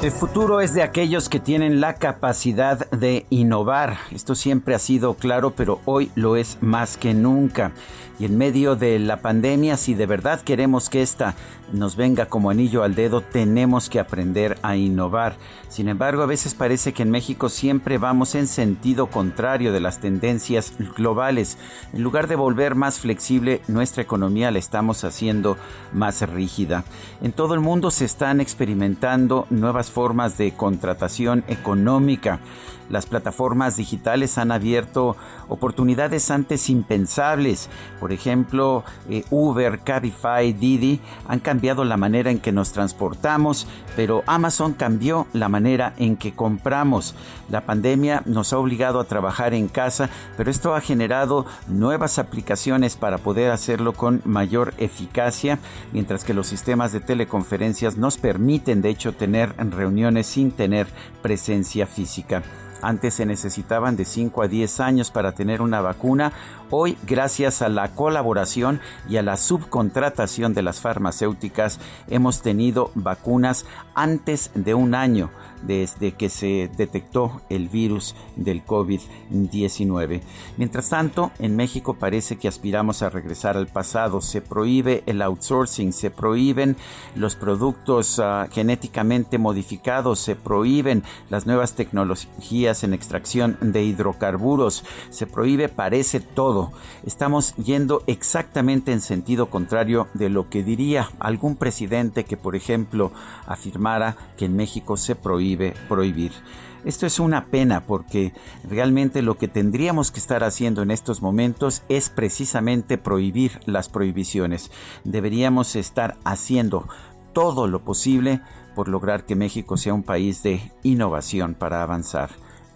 El futuro es de aquellos que tienen la capacidad de innovar. Esto siempre ha sido claro, pero hoy lo es más que nunca. Y en medio de la pandemia, si de verdad queremos que esta nos venga como anillo al dedo, tenemos que aprender a innovar. Sin embargo, a veces parece que en México siempre vamos en sentido contrario de las tendencias globales. En lugar de volver más flexible, nuestra economía la estamos haciendo más rígida. En todo el mundo se están experimentando nuevas formas de contratación económica. Las plataformas digitales han abierto oportunidades antes impensables. Por ejemplo, eh, Uber, Cabify, Didi han cambiado la manera en que nos transportamos, pero Amazon cambió la manera en que compramos. La pandemia nos ha obligado a trabajar en casa, pero esto ha generado nuevas aplicaciones para poder hacerlo con mayor eficacia, mientras que los sistemas de teleconferencias nos permiten de hecho tener reuniones sin tener presencia física. Antes se necesitaban de 5 a 10 años para tener una vacuna. Hoy, gracias a la colaboración y a la subcontratación de las farmacéuticas, hemos tenido vacunas antes de un año desde que se detectó el virus del COVID-19. Mientras tanto, en México parece que aspiramos a regresar al pasado. Se prohíbe el outsourcing, se prohíben los productos uh, genéticamente modificados, se prohíben las nuevas tecnologías en extracción de hidrocarburos, se prohíbe, parece todo. Estamos yendo exactamente en sentido contrario de lo que diría algún presidente que, por ejemplo, afirmara que en México se prohíbe prohibir. Esto es una pena porque realmente lo que tendríamos que estar haciendo en estos momentos es precisamente prohibir las prohibiciones. Deberíamos estar haciendo todo lo posible por lograr que México sea un país de innovación para avanzar.